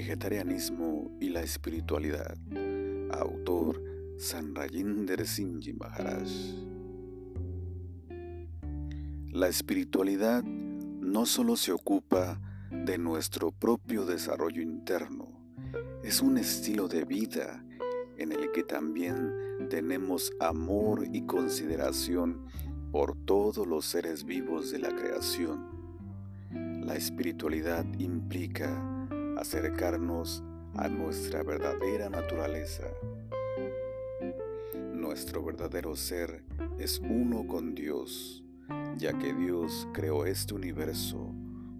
vegetarianismo y la espiritualidad. Autor San Rajinder Singh Maharaj. La espiritualidad no solo se ocupa de nuestro propio desarrollo interno, es un estilo de vida en el que también tenemos amor y consideración por todos los seres vivos de la creación. La espiritualidad implica acercarnos a nuestra verdadera naturaleza. Nuestro verdadero ser es uno con Dios, ya que Dios creó este universo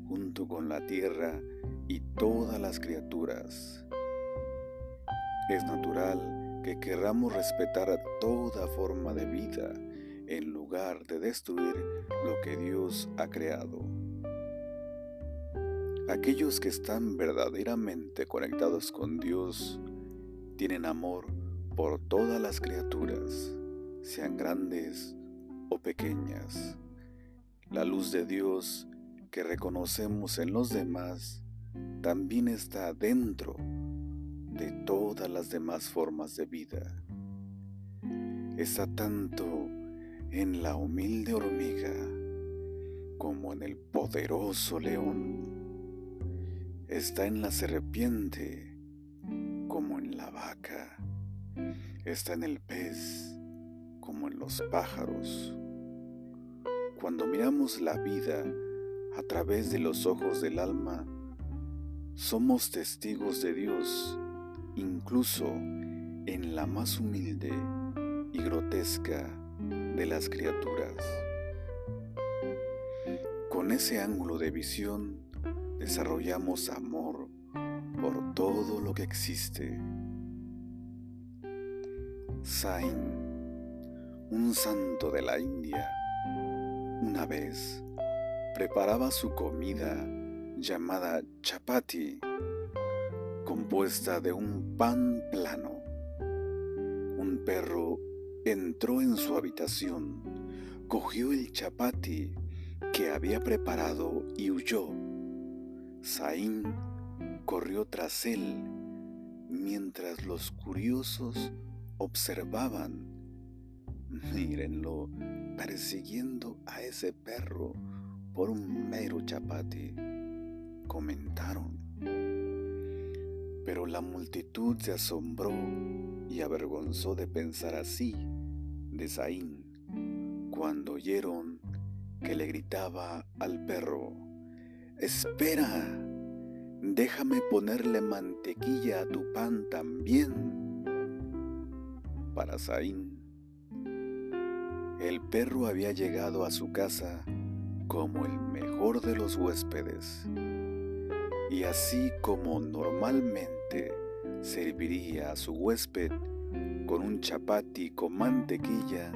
junto con la tierra y todas las criaturas. Es natural que querramos respetar a toda forma de vida en lugar de destruir lo que Dios ha creado. Aquellos que están verdaderamente conectados con Dios tienen amor por todas las criaturas, sean grandes o pequeñas. La luz de Dios que reconocemos en los demás también está dentro de todas las demás formas de vida. Está tanto en la humilde hormiga como en el poderoso león está en la serpiente como en la vaca, está en el pez como en los pájaros. Cuando miramos la vida a través de los ojos del alma, somos testigos de Dios, incluso en la más humilde y grotesca de las criaturas. Con ese ángulo de visión, desarrollamos amor por todo lo que existe. Sain, un santo de la India, una vez preparaba su comida llamada chapati, compuesta de un pan plano. Un perro entró en su habitación, cogió el chapati que había preparado y huyó Saín corrió tras él mientras los curiosos observaban. Mírenlo persiguiendo a ese perro por un mero chapati, comentaron. Pero la multitud se asombró y avergonzó de pensar así de Saín cuando oyeron que le gritaba al perro Espera, déjame ponerle mantequilla a tu pan también. Para Saín, el perro había llegado a su casa como el mejor de los huéspedes, y así como normalmente serviría a su huésped con un chapati con mantequilla,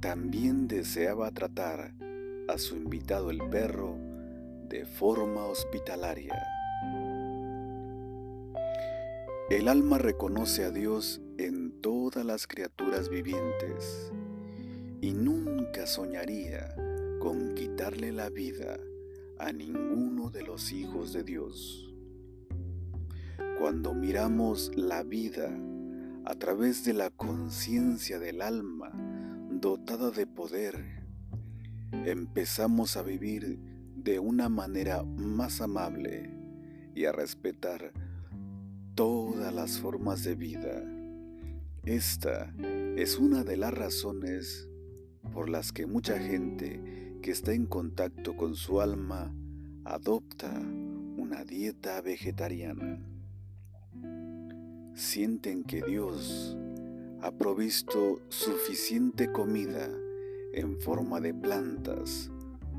también deseaba tratar a su invitado el perro de forma hospitalaria. El alma reconoce a Dios en todas las criaturas vivientes y nunca soñaría con quitarle la vida a ninguno de los hijos de Dios. Cuando miramos la vida a través de la conciencia del alma dotada de poder, empezamos a vivir de una manera más amable y a respetar todas las formas de vida. Esta es una de las razones por las que mucha gente que está en contacto con su alma adopta una dieta vegetariana. Sienten que Dios ha provisto suficiente comida en forma de plantas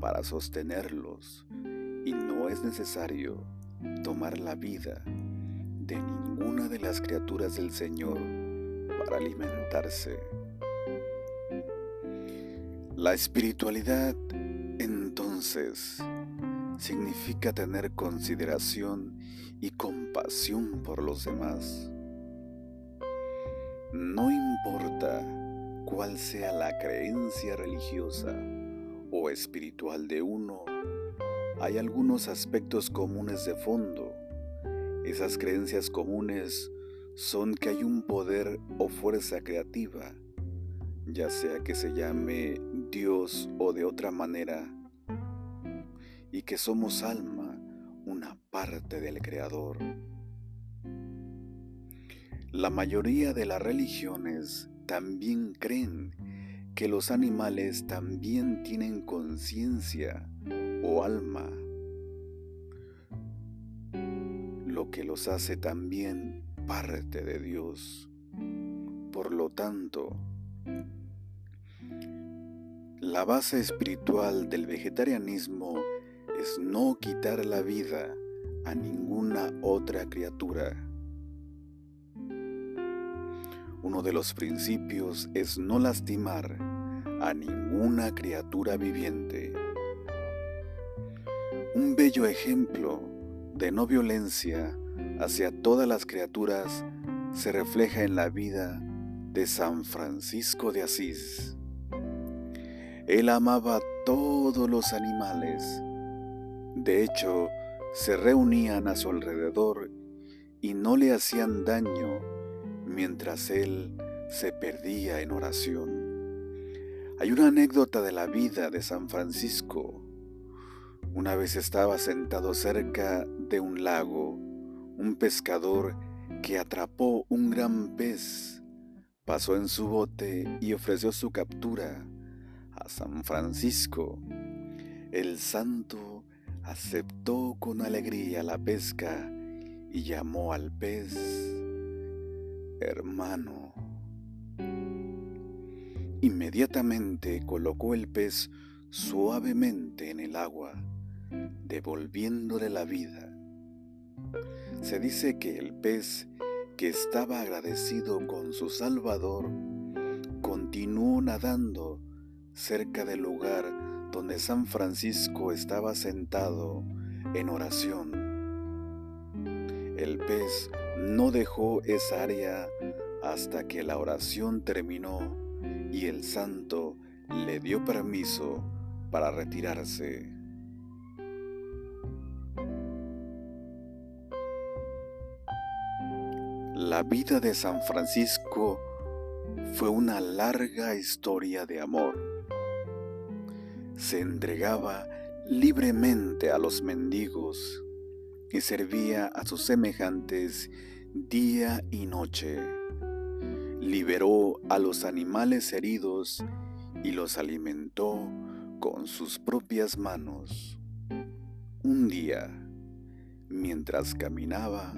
para sostenerlos y no es necesario tomar la vida de ninguna de las criaturas del Señor para alimentarse. La espiritualidad entonces significa tener consideración y compasión por los demás. No importa cuál sea la creencia religiosa o espiritual de uno, hay algunos aspectos comunes de fondo Esas creencias comunes son que hay un poder o fuerza creativa, ya sea que se llame Dios o de otra manera, y que somos alma, una parte del Creador. La mayoría de las religiones también creen que los animales también tienen conciencia o alma, lo que los hace también parte de Dios. Por lo tanto, la base espiritual del vegetarianismo es no quitar la vida a ninguna otra criatura uno de los principios es no lastimar a ninguna criatura viviente. Un bello ejemplo de no violencia hacia todas las criaturas se refleja en la vida de San Francisco de Asís. Él amaba a todos los animales. De hecho, se reunían a su alrededor y no le hacían daño mientras él se perdía en oración. Hay una anécdota de la vida de San Francisco. Una vez estaba sentado cerca de un lago, un pescador que atrapó un gran pez, pasó en su bote y ofreció su captura a San Francisco. El santo aceptó con alegría la pesca y llamó al pez hermano. Inmediatamente colocó el pez suavemente en el agua, devolviéndole la vida. Se dice que el pez, que estaba agradecido con su Salvador, continuó nadando cerca del lugar donde San Francisco estaba sentado en oración. El pez no dejó esa área hasta que la oración terminó y el santo le dio permiso para retirarse. La vida de San Francisco fue una larga historia de amor. Se entregaba libremente a los mendigos que servía a sus semejantes día y noche. Liberó a los animales heridos y los alimentó con sus propias manos. Un día, mientras caminaba,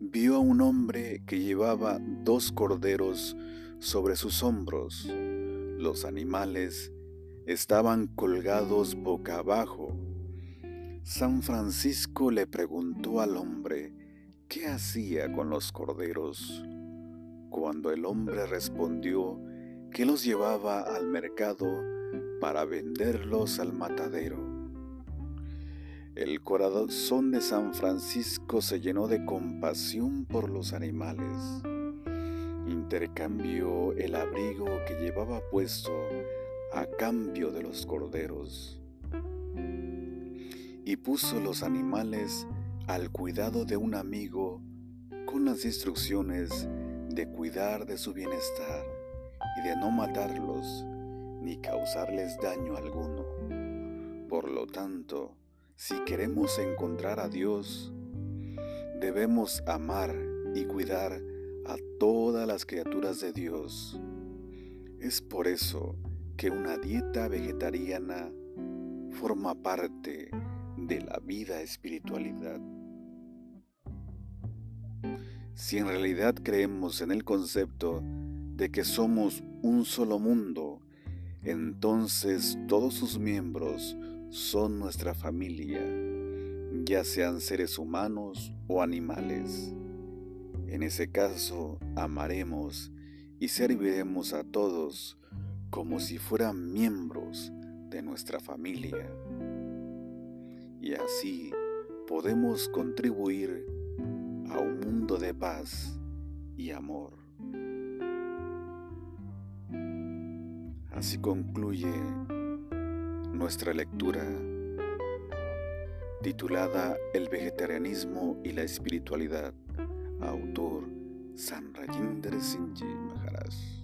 vio a un hombre que llevaba dos corderos sobre sus hombros. Los animales estaban colgados boca abajo San Francisco le preguntó al hombre qué hacía con los corderos, cuando el hombre respondió que los llevaba al mercado para venderlos al matadero. El corazón de San Francisco se llenó de compasión por los animales. Intercambió el abrigo que llevaba puesto a cambio de los corderos y puso los animales al cuidado de un amigo con las instrucciones de cuidar de su bienestar y de no matarlos ni causarles daño alguno. Por lo tanto, si queremos encontrar a Dios, debemos amar y cuidar a todas las criaturas de Dios. Es por eso que una dieta vegetariana forma parte la vida espiritualidad. Si en realidad creemos en el concepto de que somos un solo mundo, entonces todos sus miembros son nuestra familia, ya sean seres humanos o animales. En ese caso, amaremos y serviremos a todos como si fueran miembros de nuestra familia y así podemos contribuir a un mundo de paz y amor. Así concluye nuestra lectura titulada El vegetarianismo y la espiritualidad, autor San Rajinder Maharaj.